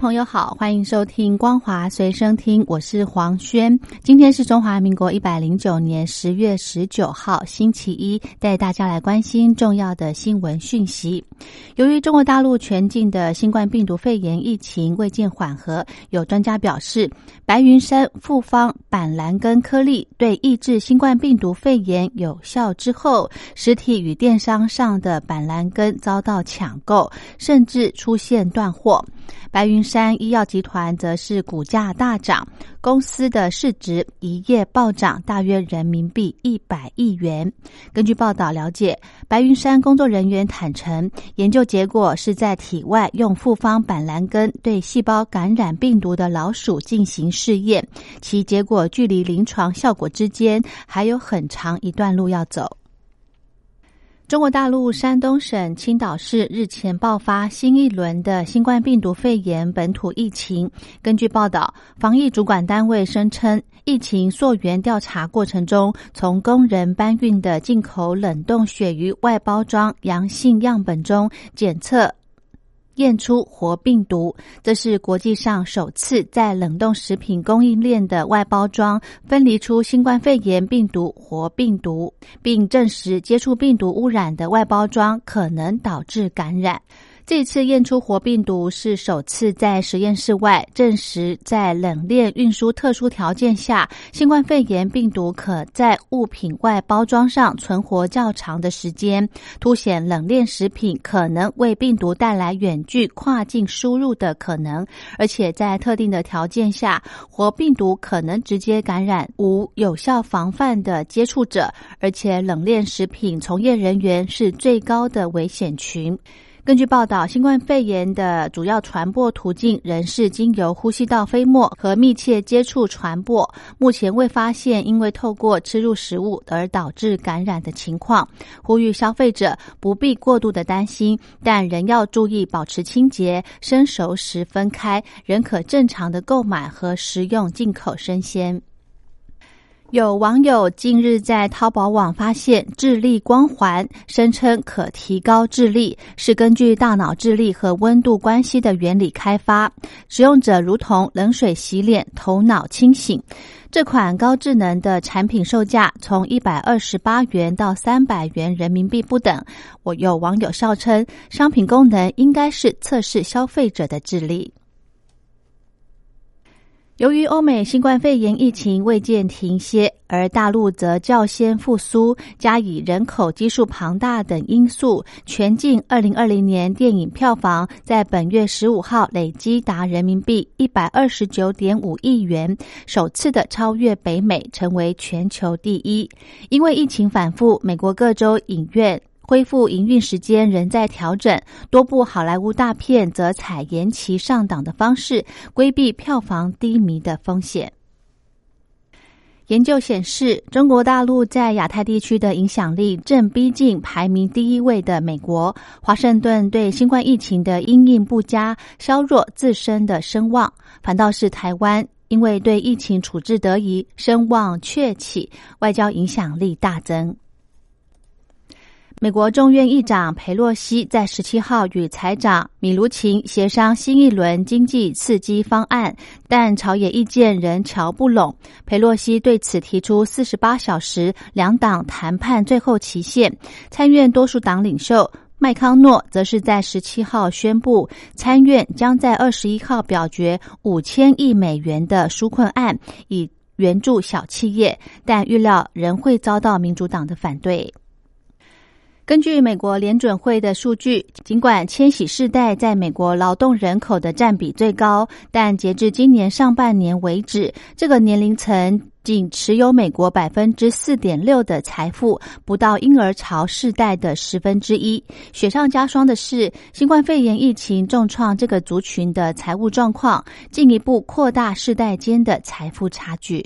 朋友好，欢迎收听光华随身听，我是黄轩。今天是中华民国一百零九年十月十九号，星期一，带大家来关心重要的新闻讯息。由于中国大陆全境的新冠病毒肺炎疫情未见缓和，有专家表示，白云山复方板蓝根颗粒对抑制新冠病毒肺炎有效之后，实体与电商上的板蓝根遭到抢购，甚至出现断货。白云山医药集团则是股价大涨，公司的市值一夜暴涨，大约人民币一百亿元。根据报道了解，白云山工作人员坦诚，研究结果是在体外用复方板蓝根对细胞感染病毒的老鼠进行试验，其结果距离临床效果之间还有很长一段路要走。中国大陆山东省青岛市日前爆发新一轮的新冠病毒肺炎本土疫情。根据报道，防疫主管单位声称，疫情溯源调查过程中，从工人搬运的进口冷冻鳕鱼外包装阳性样本中检测。验出活病毒，这是国际上首次在冷冻食品供应链的外包装分离出新冠肺炎病毒活病毒，并证实接触病毒污染的外包装可能导致感染。这次验出活病毒是首次在实验室外证实，在冷链运输特殊条件下，新冠肺炎病毒可在物品外包装上存活较长的时间，凸显冷链食品可能为病毒带来远距跨境输入的可能，而且在特定的条件下，活病毒可能直接感染无有效防范的接触者，而且冷链食品从业人员是最高的危险群。根据报道，新冠肺炎的主要传播途径仍是经由呼吸道飞沫和密切接触传播。目前未发现因为透过吃入食物而导致感染的情况。呼吁消费者不必过度的担心，但仍要注意保持清洁，生熟食分开，仍可正常的购买和食用进口生鲜。有网友近日在淘宝网发现智力光环，声称可提高智力，是根据大脑智力和温度关系的原理开发。使用者如同冷水洗脸，头脑清醒。这款高智能的产品售价从一百二十八元到三百元人民币不等。我有网友笑称，商品功能应该是测试消费者的智力。由于欧美新冠肺炎疫情未见停歇，而大陆则较先复苏，加以人口基数庞大等因素，全境二零二零年电影票房在本月十五号累积达人民币一百二十九点五亿元，首次的超越北美，成为全球第一。因为疫情反复，美国各州影院。恢复营运时间仍在调整，多部好莱坞大片则采延期上档的方式，规避票房低迷的风险。研究显示，中国大陆在亚太地区的影响力正逼近排名第一位的美国。华盛顿对新冠疫情的因应不佳，削弱自身的声望，反倒是台湾因为对疫情处置得宜，声望鹊起，外交影响力大增。美国众院议长佩洛西在十七号与财长米卢琴协商新一轮经济刺激方案，但朝野意见仍瞧不拢。佩洛西对此提出四十八小时两党谈判最后期限。参院多数党领袖麦康诺则是在十七号宣布，参院将在二十一号表决五千亿美元的纾困案，以援助小企业，但预料仍会遭到民主党的反对。根据美国联准会的数据，尽管千禧世代在美国劳动人口的占比最高，但截至今年上半年为止，这个年龄层仅持有美国百分之四点六的财富，不到婴儿潮世代的十分之一。雪上加霜的是，新冠肺炎疫情重创这个族群的财务状况，进一步扩大世代间的财富差距。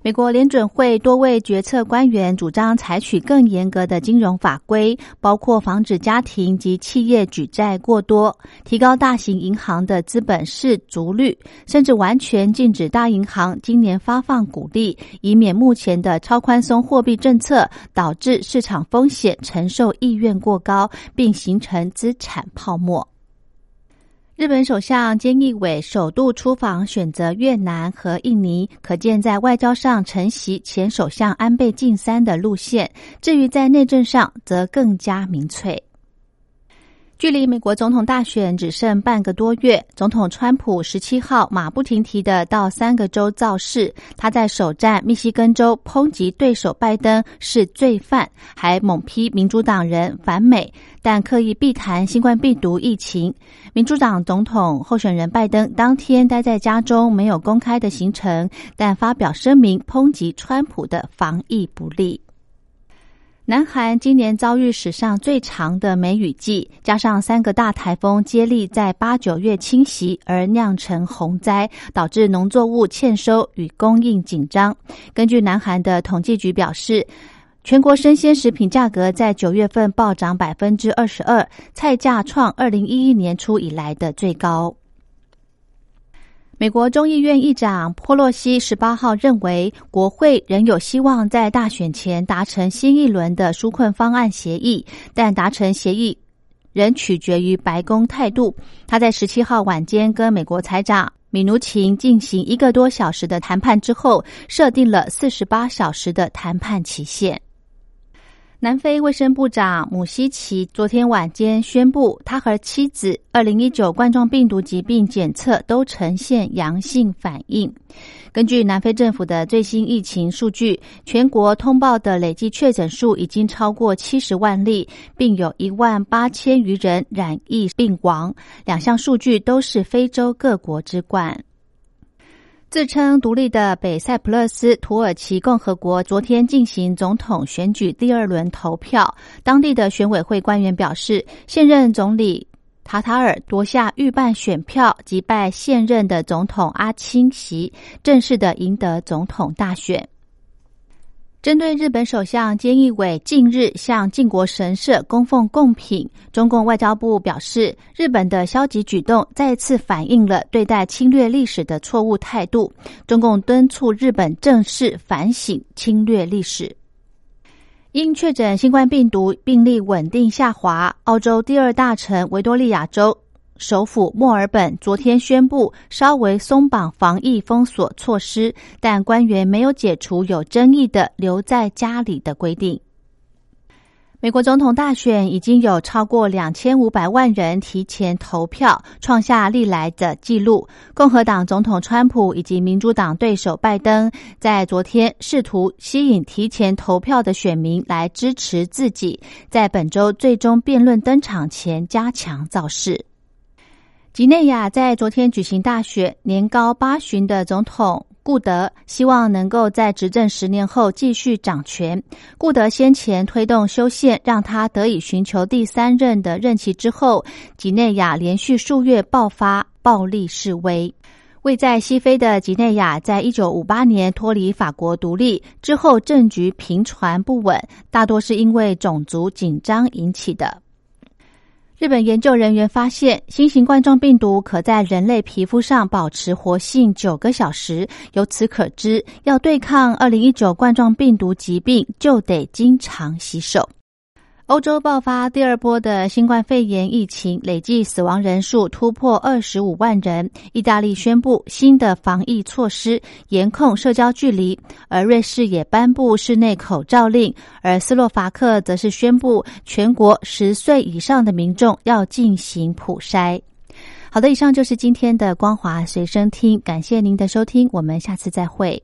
美国联准会多位决策官员主张采取更严格的金融法规，包括防止家庭及企业举债过多、提高大型银行的资本市足率，甚至完全禁止大银行今年发放股利，以免目前的超宽松货币政策导致市场风险承受意愿过高，并形成资产泡沫。日本首相菅义伟首度出访，选择越南和印尼，可见在外交上承袭前首相安倍晋三的路线。至于在内政上，则更加明粹。距离美国总统大选只剩半个多月，总统川普十七号马不停蹄的到三个州造势。他在首站密西根州抨击对手拜登是罪犯，还猛批民主党人反美，但刻意避谈新冠病毒疫情。民主党总统候选人拜登当天待在家中，没有公开的行程，但发表声明抨击川普的防疫不力。南韩今年遭遇史上最长的梅雨季，加上三个大台风接力在八九月侵袭，而酿成洪灾，导致农作物欠收与供应紧张。根据南韩的统计局表示，全国生鲜食品价格在九月份暴涨百分之二十二，菜价创二零一一年初以来的最高。美国众议院议长波洛西十八号认为，国会仍有希望在大选前达成新一轮的纾困方案协议，但达成协议仍取决于白宫态度。他在十七号晚间跟美国财长米努琴进行一个多小时的谈判之后，设定了四十八小时的谈判期限。南非卫生部长姆希奇昨天晚间宣布，他和妻子二零一九冠状病毒疾病检测都呈现阳性反应。根据南非政府的最新疫情数据，全国通报的累计确诊数已经超过七十万例，并有一万八千余人染疫病亡。两项数据都是非洲各国之冠。自称独立的北塞浦路斯土耳其共和国昨天进行总统选举第二轮投票。当地的选委会官员表示，现任总理塔塔尔夺下预办选票，击败现任的总统阿清席，正式的赢得总统大选。针对日本首相菅义伟近日向靖国神社供奉贡品，中共外交部表示，日本的消极举动再次反映了对待侵略历史的错误态度。中共敦促日本正式反省侵略历史。因确诊新冠病毒病例稳定下滑，澳洲第二大城维多利亚州。首府墨尔本昨天宣布稍微松绑防疫封锁措施，但官员没有解除有争议的留在家里的规定。美国总统大选已经有超过两千五百万人提前投票，创下历来的纪录。共和党总统川普以及民主党对手拜登在昨天试图吸引提前投票的选民来支持自己，在本周最终辩论登场前加强造势。几内亚在昨天举行大选，年高八旬的总统顾德希望能够在执政十年后继续掌权。顾德先前推动修宪，让他得以寻求第三任的任期之后，几内亚连续数月爆发暴力示威。位在西非的几内亚，在一九五八年脱离法国独立之后，政局频传不稳，大多是因为种族紧张引起的。日本研究人员发现，新型冠状病毒可在人类皮肤上保持活性九个小时。由此可知，要对抗二零一九冠状病毒疾病，就得经常洗手。欧洲爆发第二波的新冠肺炎疫情，累计死亡人数突破二十五万人。意大利宣布新的防疫措施，严控社交距离，而瑞士也颁布室内口罩令，而斯洛伐克则是宣布全国十岁以上的民众要进行普筛。好的，以上就是今天的光华随身听，感谢您的收听，我们下次再会。